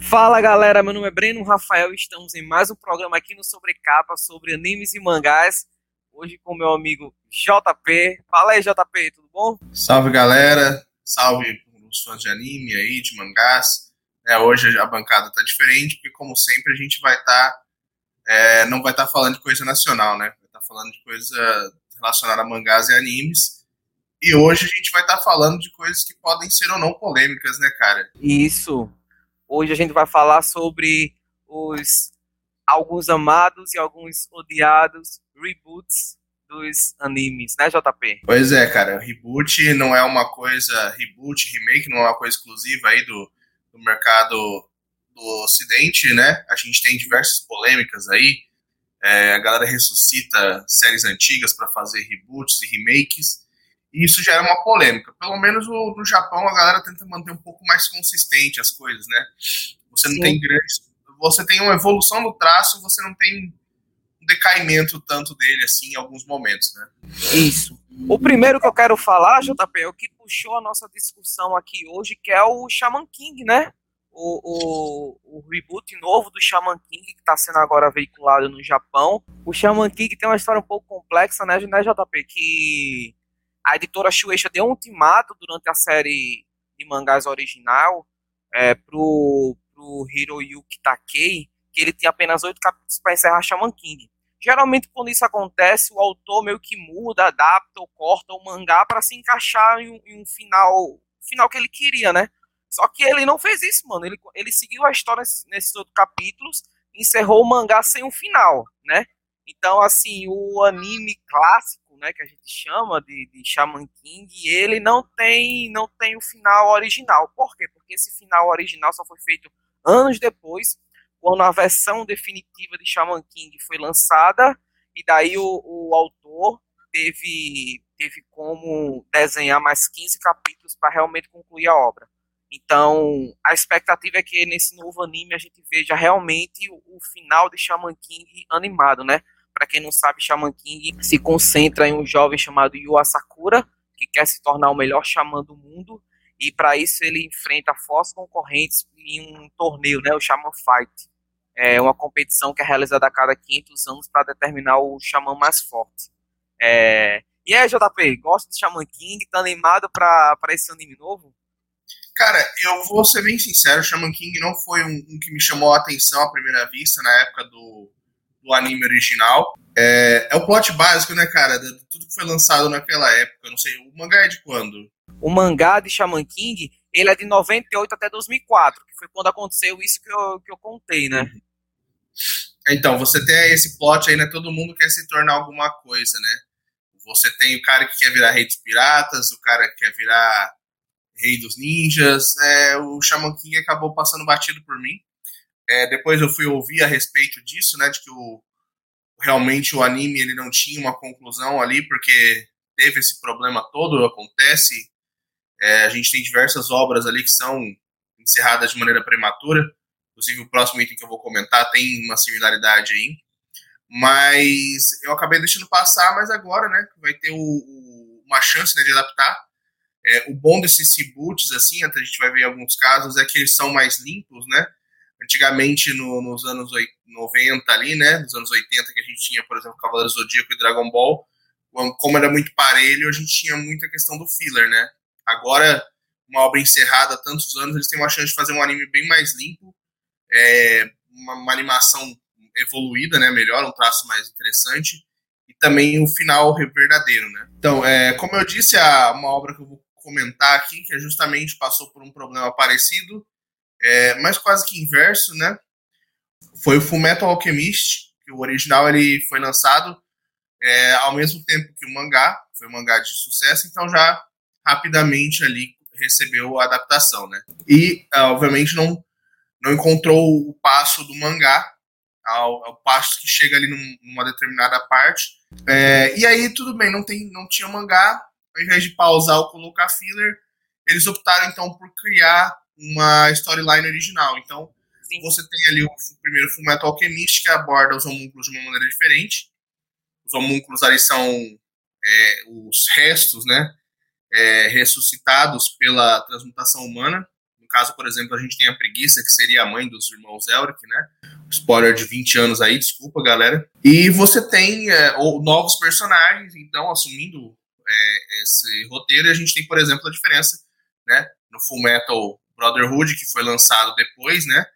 Fala galera, meu nome é Breno Rafael e estamos em mais um programa aqui no Sobrecapa sobre animes e mangás. Hoje com meu amigo JP. Fala aí, JP, tudo bom? Salve galera, salve os fãs de anime aí, de mangás. É, hoje a bancada tá diferente, porque como sempre a gente vai estar. Tá, é, não vai estar tá falando de coisa nacional, né? Vai estar tá falando de coisa relacionada a mangás e animes. E hoje a gente vai estar tá falando de coisas que podem ser ou não polêmicas, né, cara? Isso. Hoje a gente vai falar sobre os alguns amados e alguns odiados reboots dos animes, né, JP? Pois é, cara. Reboot não é uma coisa. Reboot, remake, não é uma coisa exclusiva aí do, do mercado do Ocidente, né? A gente tem diversas polêmicas aí. É, a galera ressuscita séries antigas para fazer reboots e remakes. E isso é uma polêmica. Pelo menos no, no, Japão a galera tenta manter um pouco mais consistente as coisas, né? Você não Sim. tem grandes. Você tem uma evolução no traço, você não tem um decaimento tanto dele assim em alguns momentos, né? Isso. O primeiro que eu quero falar, JP, é o que puxou a nossa discussão aqui hoje, que é o Shaman King, né? O, o, o, reboot novo do Shaman King, que está sendo agora veiculado no Japão. O Shaman King tem uma história um pouco complexa, né, né JP? Que a editora Shueisha deu um ultimato durante a série de mangás original é, pro, pro Hiroyuki Takei, que ele tinha apenas oito capítulos para encerrar Shaman King. Geralmente, quando isso acontece, o autor meio que muda, adapta ou corta o mangá para se encaixar em em um final, final que ele queria, né? Só que ele não fez isso, mano. Ele, ele seguiu a história nesses, nesses outros capítulos, encerrou o mangá sem um final, né? Então, assim, o anime clássico né, que a gente chama de, de Shaman King, ele não tem não tem o final original. Por quê? Porque esse final original só foi feito anos depois, quando a versão definitiva de Shaman King foi lançada, e daí o, o autor teve, teve como desenhar mais 15 capítulos para realmente concluir a obra. Então, a expectativa é que nesse novo anime a gente veja realmente o, o final de Shaman King animado, né? Para quem não sabe, Shaman King se concentra em um jovem chamado Yu Asakura, que quer se tornar o melhor xamã do mundo, e para isso ele enfrenta fortes concorrentes em um torneio, né, o Shaman Fight. É uma competição que é realizada a cada 500 anos para determinar o xamã mais forte. É... E aí, JP, gosta de Shaman King? Tá animado para esse anime novo? Cara, eu vou ser bem sincero, Shaman King não foi um, um, que me chamou a atenção à primeira vista na época do, do anime original. É, é o plot básico, né, cara? De tudo que foi lançado naquela época. Não sei, o mangá é de quando? O mangá de Shaman King, ele é de 98 até 2004, que foi quando aconteceu isso que eu, que eu contei, né? Uhum. Então, você tem esse plot aí, né? Todo mundo quer se tornar alguma coisa, né? Você tem o cara que quer virar rei dos piratas, o cara que quer virar rei dos ninjas. É, o Shaman King acabou passando batido por mim. É, depois eu fui ouvir a respeito disso, né, de que o, realmente o anime ele não tinha uma conclusão ali, porque teve esse problema todo, acontece. É, a gente tem diversas obras ali que são encerradas de maneira prematura. Inclusive, o próximo item que eu vou comentar tem uma similaridade aí. Mas eu acabei deixando passar, mas agora, né, vai ter o, o, uma chance né, de adaptar. É, o bom desses reboots, assim, até a gente vai ver alguns casos, é que eles são mais limpos, né? Antigamente, no, nos anos 90 ali, né, nos anos 80, que a gente tinha, por exemplo, Cavaleiro Zodíaco e Dragon Ball, como era muito parelho, a gente tinha muita questão do filler, né? Agora, uma obra encerrada há tantos anos, eles têm uma chance de fazer um anime bem mais limpo, é, uma, uma, animação evoluída, né, melhor, um traço mais interessante, e também o final verdadeiro, né? Então, é, como eu disse, a, uma obra que eu vou comentar aqui, que é justamente passou por um problema parecido, é, mas quase que inverso, né? Foi o Fullmetal Alchemist, que o original ele foi lançado é, ao mesmo tempo que o mangá, foi um mangá de sucesso, então já rapidamente ali recebeu a adaptação, né? E, é, obviamente, não, não encontrou o passo do mangá, ao, ao passo que chega ali num, numa determinada parte. É, e aí, tudo bem, não, tem, não tinha mangá, ao invés de pausar ou colocar filler, eles optaram, então, por criar uma storyline original. Então, Sim. você tem ali o primeiro Fullmetal Alchemist, que aborda os homúnculos de uma maneira diferente. Os homúnculos ali são é, os restos, né, é, ressuscitados pela transmutação humana, no caso, por exemplo, a gente tem a Preguiça, que seria a mãe dos irmãos Elric, né? Spoiler de 20 anos aí, desculpa, galera. E você tem é, novos personagens, então, assumindo é, esse roteiro, a gente tem, por exemplo, a diferença, né? No Full Metal Brotherhood, que foi lançado depois, né?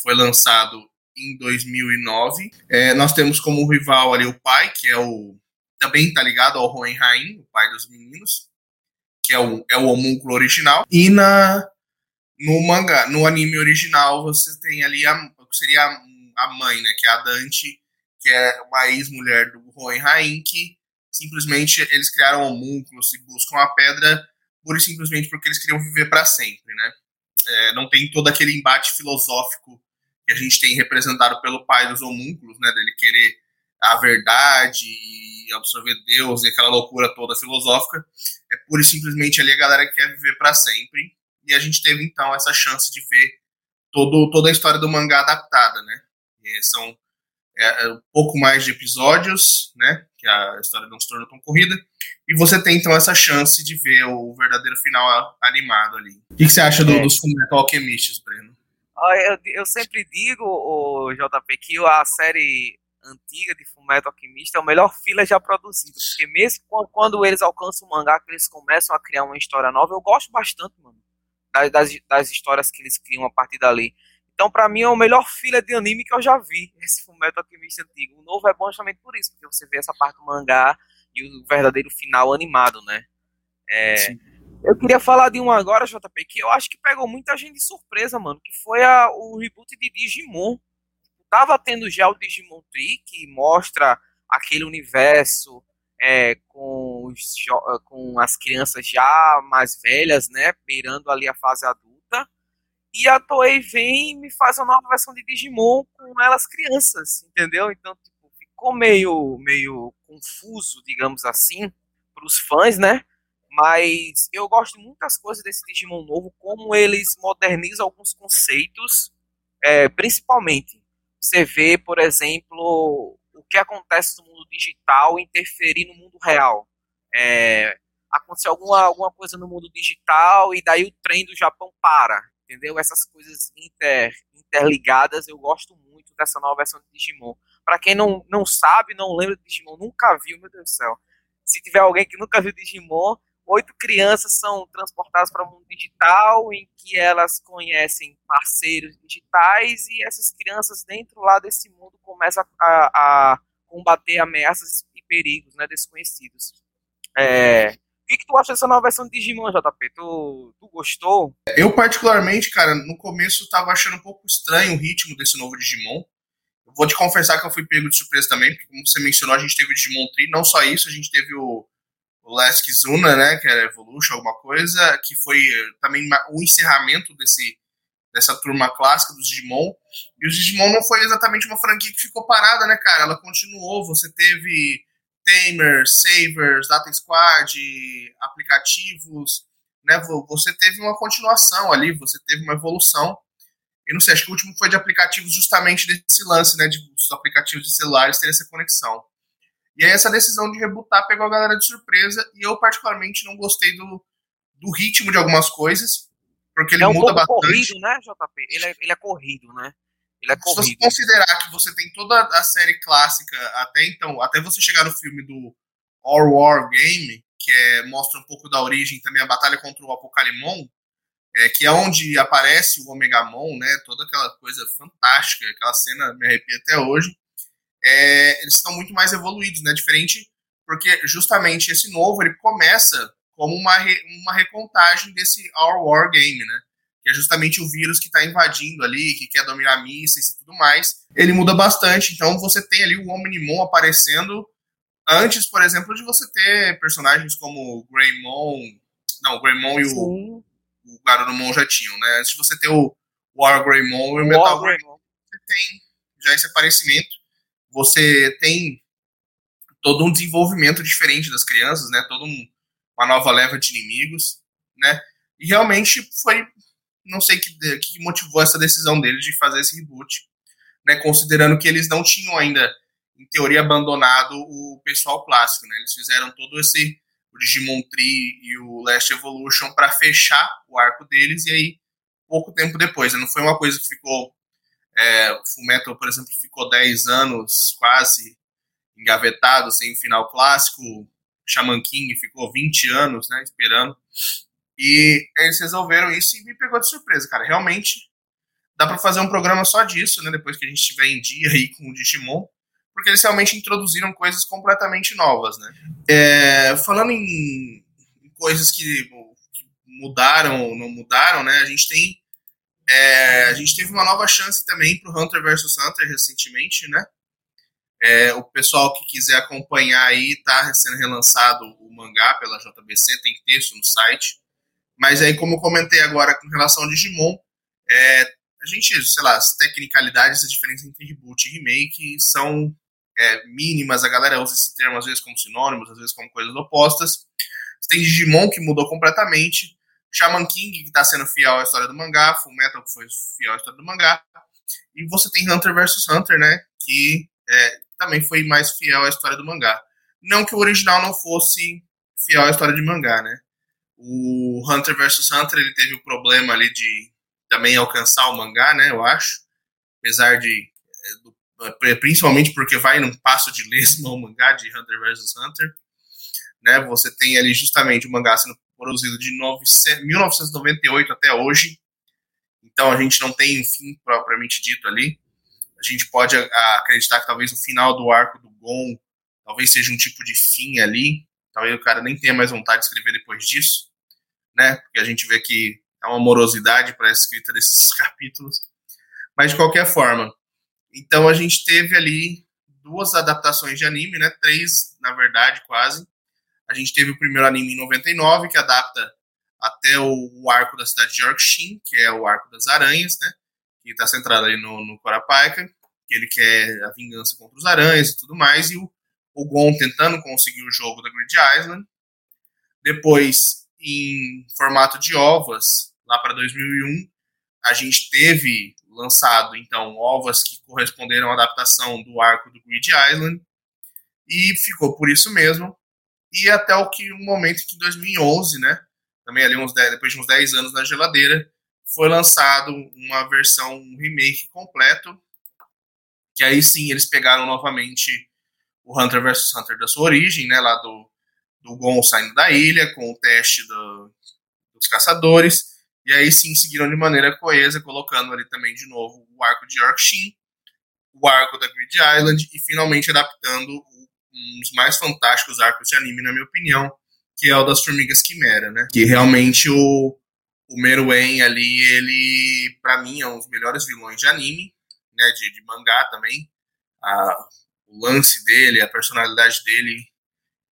Foi lançado em 2009. É, nós temos como rival ali o pai, que é o também tá ligado ao Hohenheim, o pai dos meninos, que é o, é o homúnculo original. E na no mangá, no anime original, você tem ali a seria a, a mãe, né, que é a Dante, que é uma ex-mulher do Hohenheim, que simplesmente eles criaram homúnculos e buscam a pedra pura e simplesmente porque eles queriam viver para sempre, né? É, não tem todo aquele embate filosófico que a gente tem representado pelo pai dos homúnculos, né? Dele querer a verdade e absorver Deus e aquela loucura toda filosófica. É pura e simplesmente ali a galera que quer viver para sempre. E a gente teve então essa chance de ver todo, toda a história do mangá adaptada, né? E são é, é, um pouco mais de episódios, né? Que a história não se tornou tão corrida. E você tem então essa chance de ver o verdadeiro final animado ali. O que, que você acha do, é. dos Fullmetal Alchemists, Breno? Eu, eu sempre digo, o JP, que a série antiga de Fullmetal Alchemist é o melhor filler já produzido, porque mesmo quando eles alcançam o mangá, que eles começam a criar uma história nova, eu gosto bastante, mano, das, das histórias que eles criam a partir dali. Então, para mim, é o melhor filler de anime que eu já vi, esse Fullmetal Alchemist antigo. O novo é bom justamente por isso, porque você vê essa parte do mangá e o verdadeiro final animado, né? É, eu queria falar de um agora, JP, que eu acho que pegou muita gente de surpresa, mano, que foi a, o reboot de Digimon. Tava tendo já o Digimon Tree, que mostra aquele universo é, com, os, com as crianças já mais velhas, né, beirando ali a fase adulta. E a Toei vem e me faz uma nova versão de Digimon com elas crianças, entendeu? Então, tipo, ficou meio, meio confuso, digamos assim, para os fãs, né? Mas eu gosto de muitas coisas desse Digimon novo, como eles modernizam alguns conceitos, é, principalmente. Você vê, por exemplo, o que acontece no mundo digital interferir no mundo real. É, aconteceu alguma, alguma coisa no mundo digital e daí o trem do Japão para entendeu? Essas coisas inter, interligadas, eu gosto muito dessa nova versão de Digimon. Para quem não, não sabe, não lembra de Digimon, nunca viu, meu Deus do céu. Se tiver alguém que nunca viu Digimon, oito crianças são transportadas para o mundo digital, em que elas conhecem parceiros digitais, e essas crianças dentro lá desse mundo começam a, a combater ameaças e perigos né, desconhecidos. É, que, que tu acha dessa nova versão de Digimon, JP? Tu, tu gostou? Eu, particularmente, cara, no começo tava achando um pouco estranho o ritmo desse novo Digimon. Vou te confessar que eu fui pego de surpresa também, porque como você mencionou, a gente teve o Digimon Tree, não só isso, a gente teve o, o Last Kizuna, né, que era Evolution, alguma coisa, que foi também o encerramento desse, dessa turma clássica dos Digimon. E o Digimon não foi exatamente uma franquia que ficou parada, né, cara? Ela continuou, você teve Tamer, Savers, Data Squad, aplicativos, né? Você teve uma continuação ali, você teve uma evolução. Eu não sei, acho que o último foi de aplicativos justamente desse lance, né? De os aplicativos de celulares terem essa conexão. E aí essa decisão de rebutar pegou a galera de surpresa e eu particularmente não gostei do, do ritmo de algumas coisas, porque ele é um muda bastante. corrido, né, JP? Ele é, ele é corrido, né? Ele é Se você considerar que você tem toda a série clássica até então, até você chegar no filme do All War Game, que é, mostra um pouco da origem também a batalha contra o Apocalimon, é, que é onde aparece o Omegamon, né? Toda aquela coisa fantástica, aquela cena me arrepia até hoje. É, eles estão muito mais evoluídos, né? Diferente, porque justamente esse novo ele começa como uma, re, uma recontagem desse Our War Game, né? que é justamente o vírus que está invadindo ali, que quer dominar mísseis e tudo mais, ele muda bastante. Então você tem ali o Omnimon aparecendo antes, por exemplo, de você ter personagens como o Greymon. Não, o Greymon e o, o Garurumon já tinham, né? Antes de você ter o War Greymon e o Metal Greymon, você tem já esse aparecimento. Você tem todo um desenvolvimento diferente das crianças, né? Toda um, uma nova leva de inimigos, né? E realmente foi não sei que, que motivou essa decisão deles de fazer esse reboot, né, considerando que eles não tinham ainda, em teoria, abandonado o pessoal clássico, né, eles fizeram todo esse, o Digimon Tree e o Last Evolution para fechar o arco deles, e aí, pouco tempo depois, né? não foi uma coisa que ficou. É, o Fullmetal, por exemplo, ficou 10 anos quase engavetado sem o final clássico. Shaman King ficou 20 anos né, esperando. E eles resolveram isso e me pegou de surpresa, cara. Realmente dá para fazer um programa só disso, né? Depois que a gente estiver em dia aí com o Digimon, porque eles realmente introduziram coisas completamente novas, né? É, falando em, coisas que, que, mudaram ou não mudaram, né? A gente tem é, a gente teve uma nova chance também para o Hunter vs Hunter recentemente, né? É, o pessoal que quiser acompanhar aí tá sendo relançado o mangá pela JBC, tem texto no site. Mas aí, como eu comentei agora com relação ao Digimon, é, a gente, sei lá, as tecnicalidades, as diferenças entre reboot e remake são é, mínimas, a galera usa esse termo às vezes como sinônimos, às vezes como coisas opostas. Você tem Digimon que mudou completamente, Shaman King que está sendo fiel à história do mangá, Full Metal que foi fiel à história do mangá, e você tem Hunter vs Hunter, né, que é, também foi mais fiel à história do mangá. Não que o original não fosse fiel à história de mangá, né? O Hunter vs Hunter ele teve o problema ali de também alcançar o mangá, né? Eu acho, apesar de é, principalmente porque vai num passo de lesma o mangá de Hunter vs Hunter, né? Você tem ali justamente o mangá sendo produzido de 1998 até hoje, então a gente não tem um fim propriamente dito ali. A gente pode acreditar que talvez o final do arco do Gon talvez seja um tipo de fim ali. Talvez o cara nem tenha mais vontade de escrever depois disso, né? Porque a gente vê que é uma morosidade para a escrita desses capítulos. Mas de qualquer forma, então a gente teve ali duas adaptações de anime, né? Três, na verdade, quase. A gente teve o primeiro anime em 99, que adapta até o, arco da cidade de Yorkshire, que é o arco das aranhas, né? Que está centrado ali no, no Korapaika, que ele quer a vingança contra os aranhas e tudo mais, e o, o Gon tentando conseguir o jogo da Grid Island. Depois, em formato de ovas, lá para 2001, a gente teve lançado, então, ovas que corresponderam à adaptação do arco do Grid Island, e ficou por isso mesmo. E até o que o momento que em 2011, né, também ali uns 10, depois de uns 10 anos na geladeira, foi lançado uma versão, um remake completo, que aí sim eles pegaram novamente o Hunter vs Hunter da sua origem, né, lá do, do Gon saindo da ilha, com o teste do, dos caçadores, e aí sim seguiram de maneira coesa, colocando ali também de novo o arco de Yorkshire, o arco da Grid Island e finalmente adaptando um dos mais fantásticos arcos de anime, na minha opinião, que é o das Formigas Quimera, né? Que realmente o, o Meruem ali, ele, para mim, é um dos melhores vilões de anime, né? De, de mangá também. A, o lance dele, a personalidade dele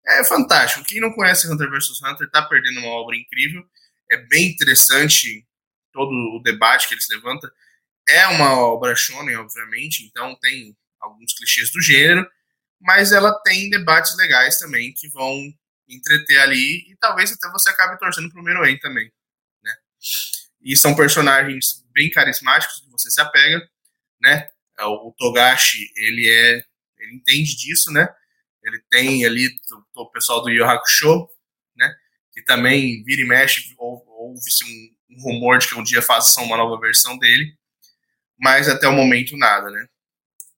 é fantástico. Quem não conhece Hunter vs Hunter tá perdendo uma obra incrível é bem interessante todo o debate que ele se levanta. É uma obra shonen, obviamente, então tem alguns clichês do gênero, mas ela tem debates legais também que vão entreter ali e talvez até você acabe torcendo pro Meruem também, né? E são personagens bem carismáticos que você se apega, né? O Togashi, ele é, ele entende disso, né? Ele tem ali o, pessoal do Yu Hakusho? Que também vira e mexe, ouve-se um, um, rumor de que um dia façam uma nova versão dele, mas até o momento nada, né?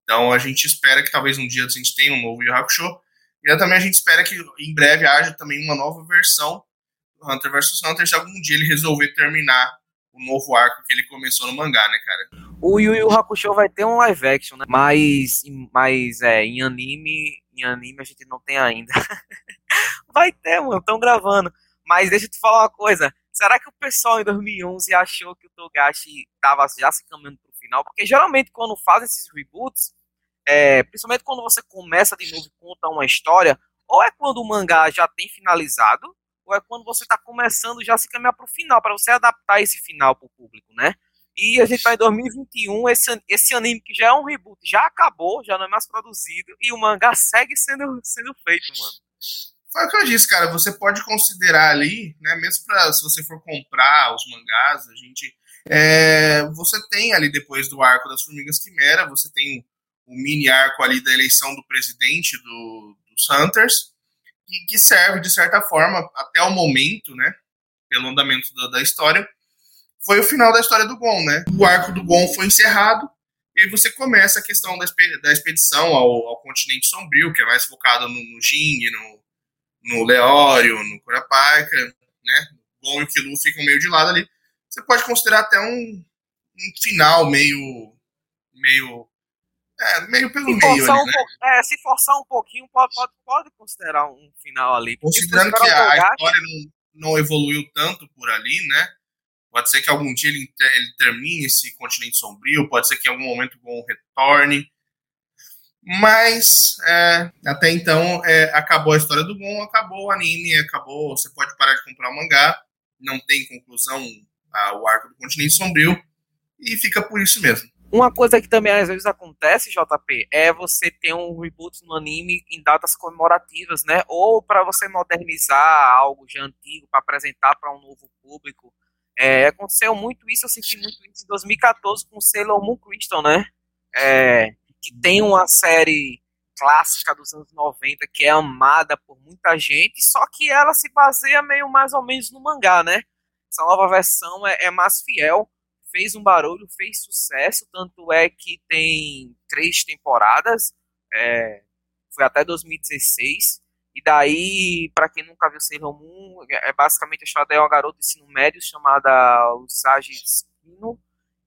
Então a gente espera que talvez um dia a gente tenha um novo Yu Hakusho, e também a gente espera que em breve haja também uma nova versão do Hunter vs Hunter, se algum dia ele resolver terminar o novo arco que ele começou no mangá, né, cara? O Yu Yu Hakusho vai ter um live action, né? Mas, mas é, em anime, em anime a gente não tem ainda. vai ter, mano, estão gravando. Mas deixa eu te falar uma coisa. Será que o pessoal em 2011 achou que o Togashi estava já se caminhando para o final? Porque geralmente quando fazem esses reboots, é, principalmente quando você começa de novo e conta uma história, ou é quando o mangá já tem finalizado, ou é quando você está começando já a se caminhar para o final, para você adaptar esse final para o público, né? E a gente está em 2021, esse, esse anime que já é um reboot, já acabou, já não é mais produzido, e o mangá segue sendo, sendo feito, mano. Foi o que eu disse, cara. Você pode considerar ali, né? Mesmo pra, se você for comprar os mangás, a gente. É, você tem ali depois do arco das Formigas Quimera, você tem o mini arco ali da eleição do presidente do, dos Hunters, que, serve, de certa forma, até o momento, né? Pelo andamento da, da história, foi o final da história do Gon, né? O arco do Gon foi encerrado, e aí você começa a questão da, expedição ao, ao, continente sombrio, que é mais focado no, no Jing, no, no Leório, no Kurapika, né? O Gon e o Killua ficam meio de lado ali. Você pode considerar até um, um final meio meio é, meio pelo se meio ali, um né? é, se forçar um pouquinho, pode, pode, pode considerar um final ali. Considerando que a, a história não, não evoluiu tanto por ali, né? Pode ser que algum dia ele, ele termine esse continente sombrio, pode ser que em algum momento o Gon retorne. Mas é, até então é, acabou a história do Gon, acabou o anime, acabou. Você pode parar de comprar o mangá, não tem conclusão a, o arco do continente sombrio, e fica por isso mesmo. Uma coisa que também às vezes acontece, JP, é você ter um reboot no anime em datas comemorativas, né? Ou para você modernizar algo já antigo, para apresentar para um novo público. É, aconteceu muito isso, eu senti muito isso em 2014 com Sailor Moon Crystal, né? É, que tem uma série clássica dos anos 90 que é amada por muita gente, só que ela se baseia meio mais ou menos no mangá, né? Essa nova versão é, é mais fiel, fez um barulho, fez sucesso, tanto é que tem três temporadas, é, foi até 2016. E daí, para quem nunca viu Sailor Moon, é, é basicamente a história de uma garota de ensino médio chamada Usagi Tsukino,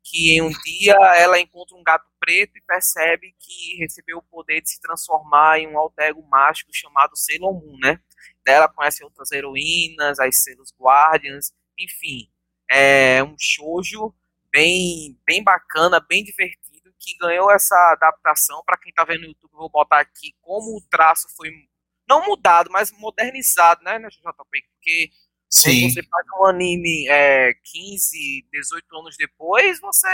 que em um dia ela encontra um gato preto e percebe que recebeu o poder de se transformar em um alter ego mágico chamado Sailor Moon, né? Daí ela conhece outras heroínas, as Sailor Guardians, enfim, é um shoujo bem, bem bacana, bem divertido, que ganhou essa adaptação. Para quem está vendo no YouTube, vou botar aqui como o traço foi não mudado, mas modernizado, né, né JP? Porque Sim. quando você faz um anime é, 15, 18 anos depois, você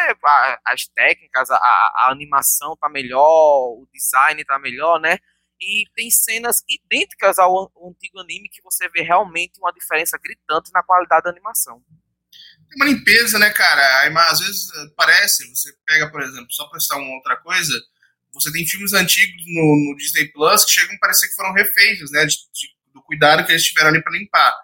as técnicas, a, a, animação tá melhor, o design tá melhor, né? E tem cenas idênticas ao, ao antigo anime que você vê realmente uma diferença gritante na qualidade da animação tem uma limpeza, né, cara? Às vezes parece, você pega, por exemplo, só pra citar uma outra coisa, você tem filmes antigos no, no Disney Plus que chegam a parecer que foram refeitos, né? De, de, do cuidado que eles tiveram ali para limpar.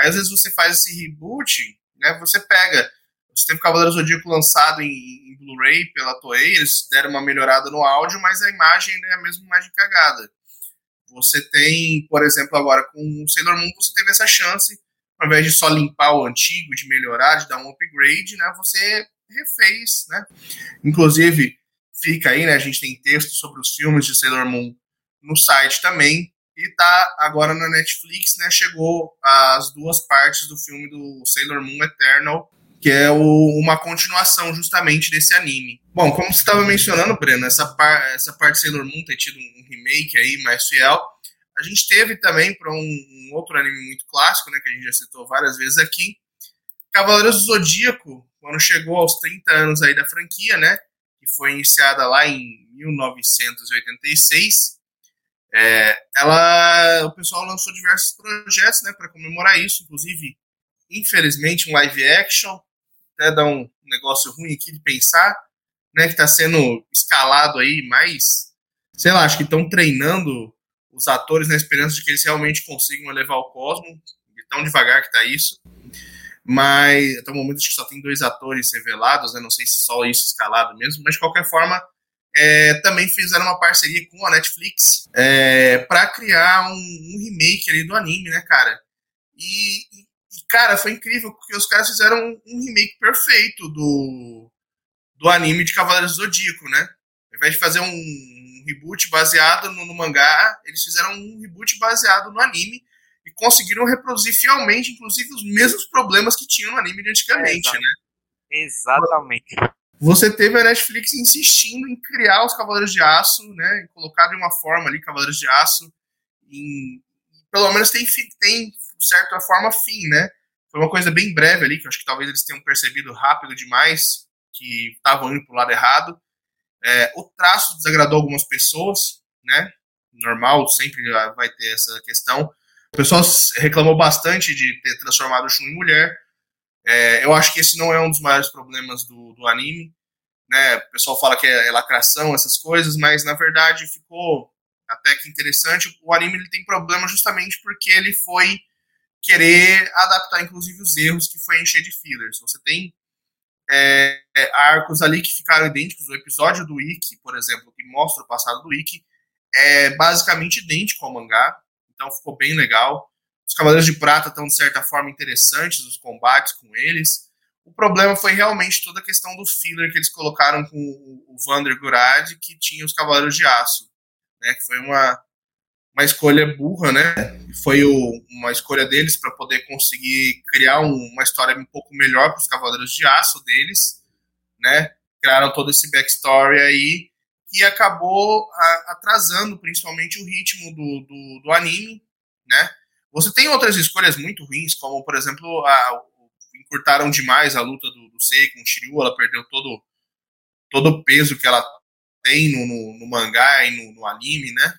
Aí às vezes você faz esse reboot, né? Você pega. Você teve Cavaleiro Zodíaco lançado em, em Blu-ray pela Toei, eles deram uma melhorada no áudio, mas a imagem é a mesma imagem cagada. Você tem, por exemplo, agora com o Sailor Moon, você teve essa chance, ao invés de só limpar o antigo, de melhorar, de dar um upgrade, né? Você refez, né? Inclusive, fica aí, né? A gente tem texto sobre os filmes de Sailor Moon no site também. E tá agora na Netflix, né? Chegou as duas partes do filme do Sailor Moon Eternal, que é o, uma continuação justamente desse anime. Bom, como você estava mencionando, Breno, essa, par, essa parte de Sailor Moon ter tido um remake aí mais fiel. A gente teve também para um, um, outro anime muito clássico, né? Que a gente já citou várias vezes aqui. Cavaleiros do Zodíaco, quando chegou aos 30 anos aí da franquia, né? foi iniciada lá em 1986. É, ela, o pessoal lançou diversos projetos, né, para comemorar isso, inclusive, infelizmente, um live action, até dá um negócio ruim aqui de pensar, né, que está sendo escalado aí, mas, sei lá, acho que estão treinando os atores na esperança de que eles realmente consigam elevar o cosmo, de tão devagar que está isso mas até o momento acho que só tem dois atores revelados, né? não sei se só isso escalado mesmo, mas de qualquer forma é, também fizeram uma parceria com a Netflix é, para criar um, um, remake ali do anime, né, cara? E, e, cara, foi incrível porque os caras fizeram um, um remake perfeito do, do anime de Cavaleiros do Zodíaco, né? Ao invés de fazer um reboot baseado no, no mangá, eles fizeram um reboot baseado no anime e conseguiram reproduzir fielmente, inclusive, os mesmos problemas que tinham no anime de antigamente, é, né? Exatamente. Você teve a Netflix insistindo em criar os Cavaleiros de Aço, né? Colocar de uma forma ali Cavaleiros de Aço, em, pelo menos tem, tem certa forma fim, né? Foi uma coisa bem breve ali, que acho que talvez eles tenham percebido rápido demais que estavam indo para o lado errado. É, o traço desagradou algumas pessoas, né? Normal, sempre vai ter essa questão. O pessoal reclamou bastante de ter transformado o Shun em mulher. É, eu acho que esse não é um dos maiores problemas do, do anime. Né? O pessoal fala que é, é, lacração, essas coisas, mas na verdade ficou até que interessante. O anime ele tem problema justamente porque ele foi querer adaptar, inclusive, os erros que foi encher de fillers. Você tem é, é, arcos ali que ficaram idênticos. O episódio do Ikki, por exemplo, que mostra o passado do Ikki, é basicamente idêntico ao mangá, então ficou bem legal. Os Cavaleiros de Prata estão, de certa forma, interessantes, os combates com eles. O problema foi realmente toda a questão do filler que eles colocaram com o Vander Gurad, que tinha os Cavaleiros de Aço. Né, que foi uma, uma escolha burra, né? Foi o, uma escolha deles para poder conseguir criar um, uma história um pouco melhor para os Cavaleiros de Aço deles, né? Criaram todo esse backstory aí que acabou a, atrasando principalmente o ritmo do, do, do, anime, né? Você tem outras escolhas muito ruins, como por exemplo, a, encurtaram demais a luta do, do Sei com o Shiryu, ela perdeu todo, todo o peso que ela tem no, no, no mangá e no, no anime, né?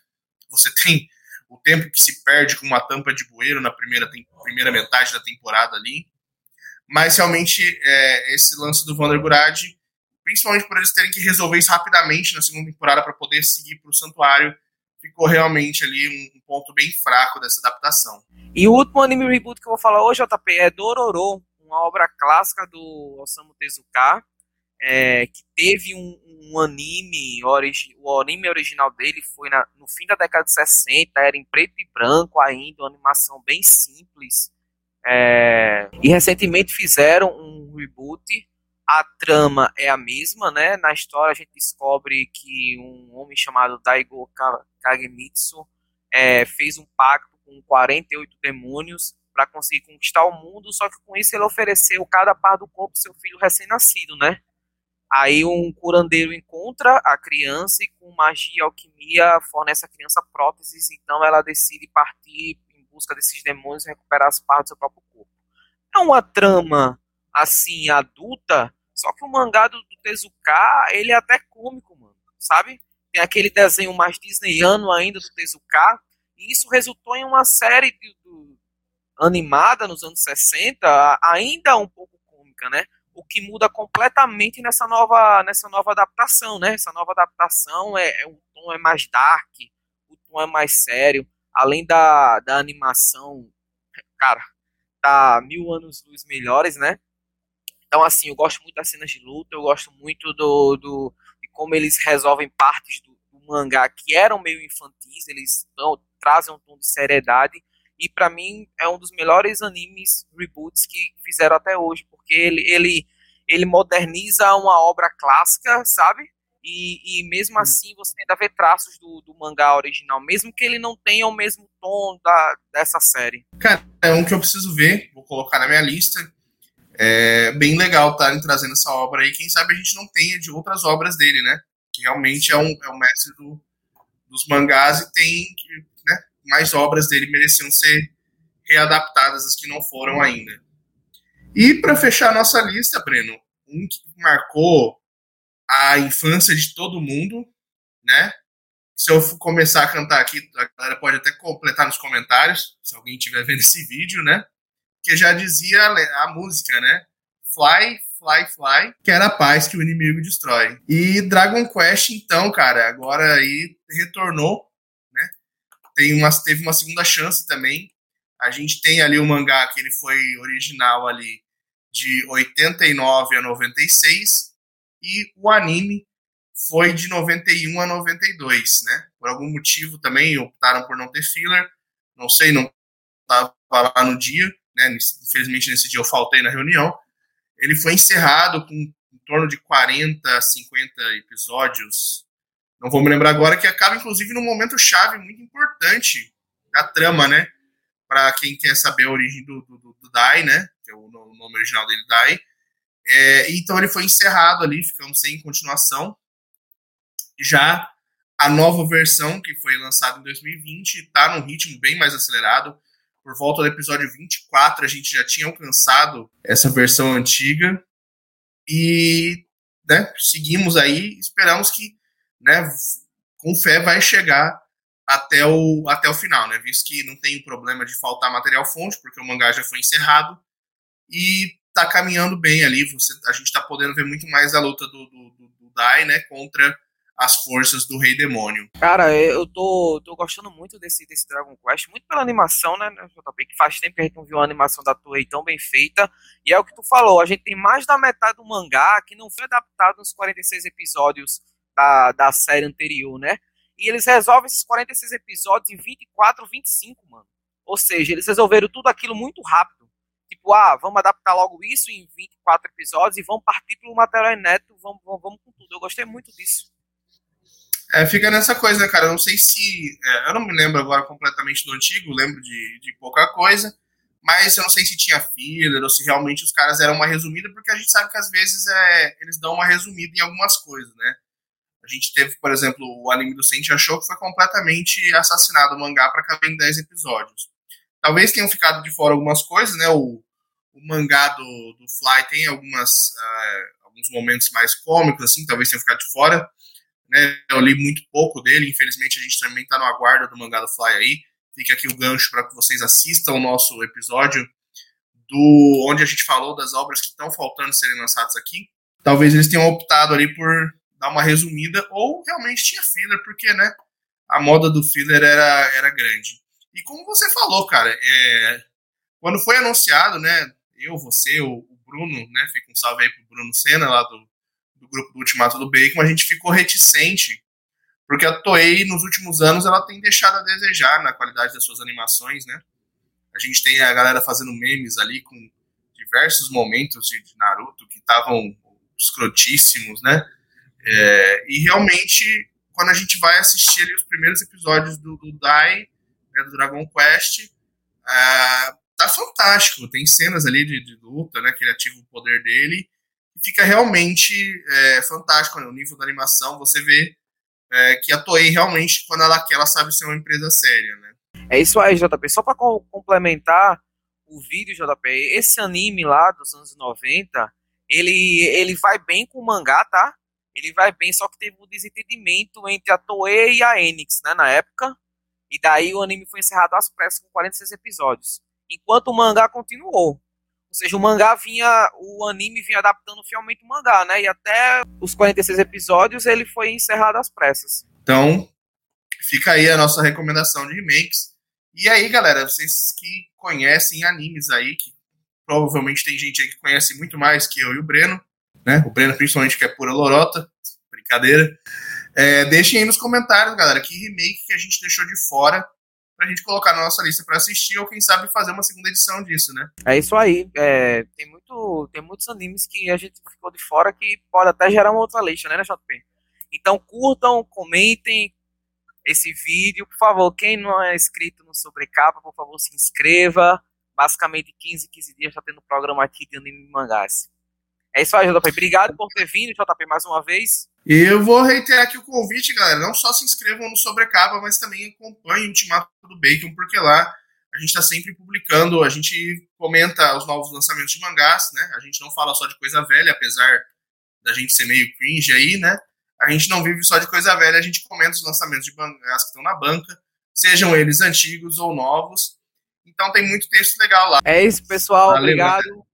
Você tem o tempo que se perde com uma tampa de bueiro na primeira, primeira metade da temporada ali. Mas realmente é, esse lance do Vander Gurad, principalmente por eles terem que resolver isso rapidamente na segunda temporada para poder seguir para o Santuário, ficou realmente ali um, ponto bem fraco dessa adaptação. E o último anime reboot que eu vou falar hoje, JP, é Dororo, uma obra clássica do Osamu Tezuka, é, que teve um, um anime, origi, o anime original dele foi na, no fim da década de 60, era em preto e branco ainda, uma animação bem simples. É, e recentemente fizeram um reboot. A trama é a mesma, né? Na história a gente descobre que um homem chamado Daigo Kagemitsu é, fez um pacto com 48 demônios para conseguir conquistar o mundo, só que com isso ele ofereceu cada par do corpo seu filho recém-nascido, né? Aí um curandeiro encontra a criança e com magia e alquimia fornece à criança próteses, então ela decide partir em busca desses demônios e recuperar as partes do seu próprio corpo. É uma trama assim adulta, só que o mangá do, do Tezuka, ele é até cômico, mano, sabe? Tem aquele desenho mais disneyano ainda do Tezuka, e isso resultou em uma série de, animada nos anos 60, ainda um pouco cômica, né? o que muda completamente nessa nova, nessa nova adaptação, né? Essa nova adaptação é, é o tom é mais dark, o tom é mais sério, além da, da animação, cara, tá mil anos luz melhores, né? Então, assim, eu gosto muito das cenas de luta, eu gosto muito do, do de como eles resolvem partes do, do mangá que eram meio infantis, eles tão, trazem um tom de seriedade e para mim é um dos melhores animes reboots que fizeram até hoje, porque ele, ele, ele moderniza uma obra clássica, sabe? E, e mesmo assim você ainda vê traços do, do, mangá original, mesmo que ele não tenha o mesmo tom da, dessa série. Cara, é um que eu preciso ver, vou colocar na minha lista. É bem legal estarem trazendo essa obra aí. Quem sabe a gente não tenha de outras obras dele, né? Que realmente é um, é um mestre do, dos mangás e tem mais obras dele mereciam ser readaptadas, as que não foram ainda. E para fechar nossa lista, Breno, um que marcou a infância de todo mundo, né? Se eu começar a cantar aqui, a galera pode até completar nos comentários, se alguém estiver vendo esse vídeo, né? Que já dizia a música, né? Fly, fly, fly, que era a paz que o inimigo destrói. E Dragon Quest, então, cara, agora aí retornou tem uma, teve uma segunda chance também. A gente tem ali o mangá que ele foi original ali de 89 a 96 e o anime foi de 91 a 92, né? Por algum motivo também optaram por não ter filler, não sei, não estava lá no dia, né? Infelizmente nesse dia eu faltei na reunião. Ele foi encerrado com em torno de 40, 50 episódios não vou me lembrar agora, que acaba, inclusive, num momento chave muito importante da trama, né? Para quem quer saber a origem do, do, do, Dai, né? Que é o nome original dele, Dai. É, então ele foi encerrado ali, ficamos sem continuação. Já a nova versão, que foi lançada em 2020, está num ritmo bem mais acelerado. Por volta do episódio 24, a gente já tinha alcançado essa versão antiga. E né, seguimos aí, esperamos que né, com fé vai chegar até o, até o final, né? Visto que não tem problema de faltar material fonte, porque o mangá já foi encerrado e tá caminhando bem ali. Você, a gente tá podendo ver muito mais a luta do, do, do, do Dai, né, contra as forças do Rei Demônio. Cara, eu tô, tô gostando muito desse, desse Dragon Quest, muito pela animação, né, JP? Que faz tempo que a gente não viu uma animação da Toei tão bem feita. E é o que tu falou, a gente tem mais da metade do mangá que não foi adaptado nos 46 episódios da, da série anterior, né? E eles resolvem esses 46 episódios em 24, 25, mano. Ou seja, eles resolveram tudo aquilo muito rápido. Tipo, ah, vamos adaptar logo isso em 24 episódios e vamos partir pro material neto, vamos, vamos, vamos com tudo. Eu gostei muito disso. É, fica nessa coisa, né, cara? Eu não sei se. É, eu não me lembro agora completamente do antigo, lembro de, de pouca coisa, mas eu não sei se tinha filler ou se realmente os caras eram uma resumida, porque a gente sabe que às vezes é, eles dão uma resumida em algumas coisas, né? A gente teve, por exemplo, o anime do Saint Show que foi completamente assassinado o mangá para caber em 10 episódios. Talvez tenham ficado de fora algumas coisas, né? O, o mangá do, do Fly tem algumas, uh, alguns momentos mais cômicos, assim, talvez tenham ficado de fora né? Eu li muito pouco dele, infelizmente a gente também está no aguardo do mangá do Fly aí. Fica aqui o gancho para que vocês assistam o nosso episódio do onde a gente falou das obras que estão faltando serem lançadas aqui. Talvez eles tenham optado ali por dar uma resumida ou realmente tinha filler, porque né, a moda do filler era, era grande. E como você falou, cara, é, quando foi anunciado, né, eu, você, o, Bruno, né, fica um salve aí pro Bruno Senna lá do grupo do Ultimato do Bacon, a gente ficou reticente, porque a Toei, nos últimos anos, ela tem deixado a desejar na qualidade das suas animações, né? A gente tem a galera fazendo memes ali com diversos momentos de Naruto que estavam escrotíssimos, né? É, e realmente, quando a gente vai assistir ali os primeiros episódios do, do Dai, né, do Dragon Quest, é, tá fantástico. Tem cenas ali de, de, luta, né? Que ele ativa o poder dele fica realmente é, fantástico né? o nível da animação. Você vê é, que a Toei realmente, quando ela quer, ela sabe ser uma empresa séria, né? É isso aí, JP. Só para complementar o vídeo, JP, esse anime lá dos anos 90, ele, ele vai bem com o mangá, tá? Ele vai bem, só que teve um desentendimento entre a Toei e a Enix, né, na época. E daí o anime foi encerrado às pressas com 46 episódios. Enquanto o mangá continuou. Ou seja, o mangá vinha, o anime vinha adaptando fielmente o mangá, né? E até os 46 episódios ele foi encerrado às pressas. Então, fica aí a nossa recomendação de remakes. E aí, galera, vocês que conhecem animes aí, que provavelmente tem gente aí que conhece muito mais que eu e o Breno, né? O Breno, principalmente, que é pura lorota, brincadeira. É, deixem aí nos comentários, galera, que remake que a gente deixou de fora pra gente colocar na nossa lista para assistir ou quem sabe fazer uma segunda edição disso, né? É isso aí. É, tem, muito, tem muitos animes que a gente ficou de fora que pode até gerar uma outra lista, né, né JP? Então curtam, comentem esse vídeo, por favor. Quem não é inscrito no Sobrecapa, por favor, se inscreva. Basicamente 15, 15 dias tá tendo programa aqui de anime e mangás. É isso aí, JP. Obrigado por ter vindo, JP, mais uma vez. Eu vou reiterar aqui o convite, galera. Não só se inscrevam no Sobrecapa, mas também acompanhem o Ultimato do Bacon, porque lá a gente está sempre publicando, a gente comenta os novos lançamentos de mangás, né? A gente não fala só de coisa velha, apesar da gente ser meio cringe aí, né? A gente não vive só de coisa velha, a gente comenta os lançamentos de mangás que estão na banca, sejam eles antigos ou novos. Então tem muito texto legal lá. É isso, pessoal. Valeu, obrigado.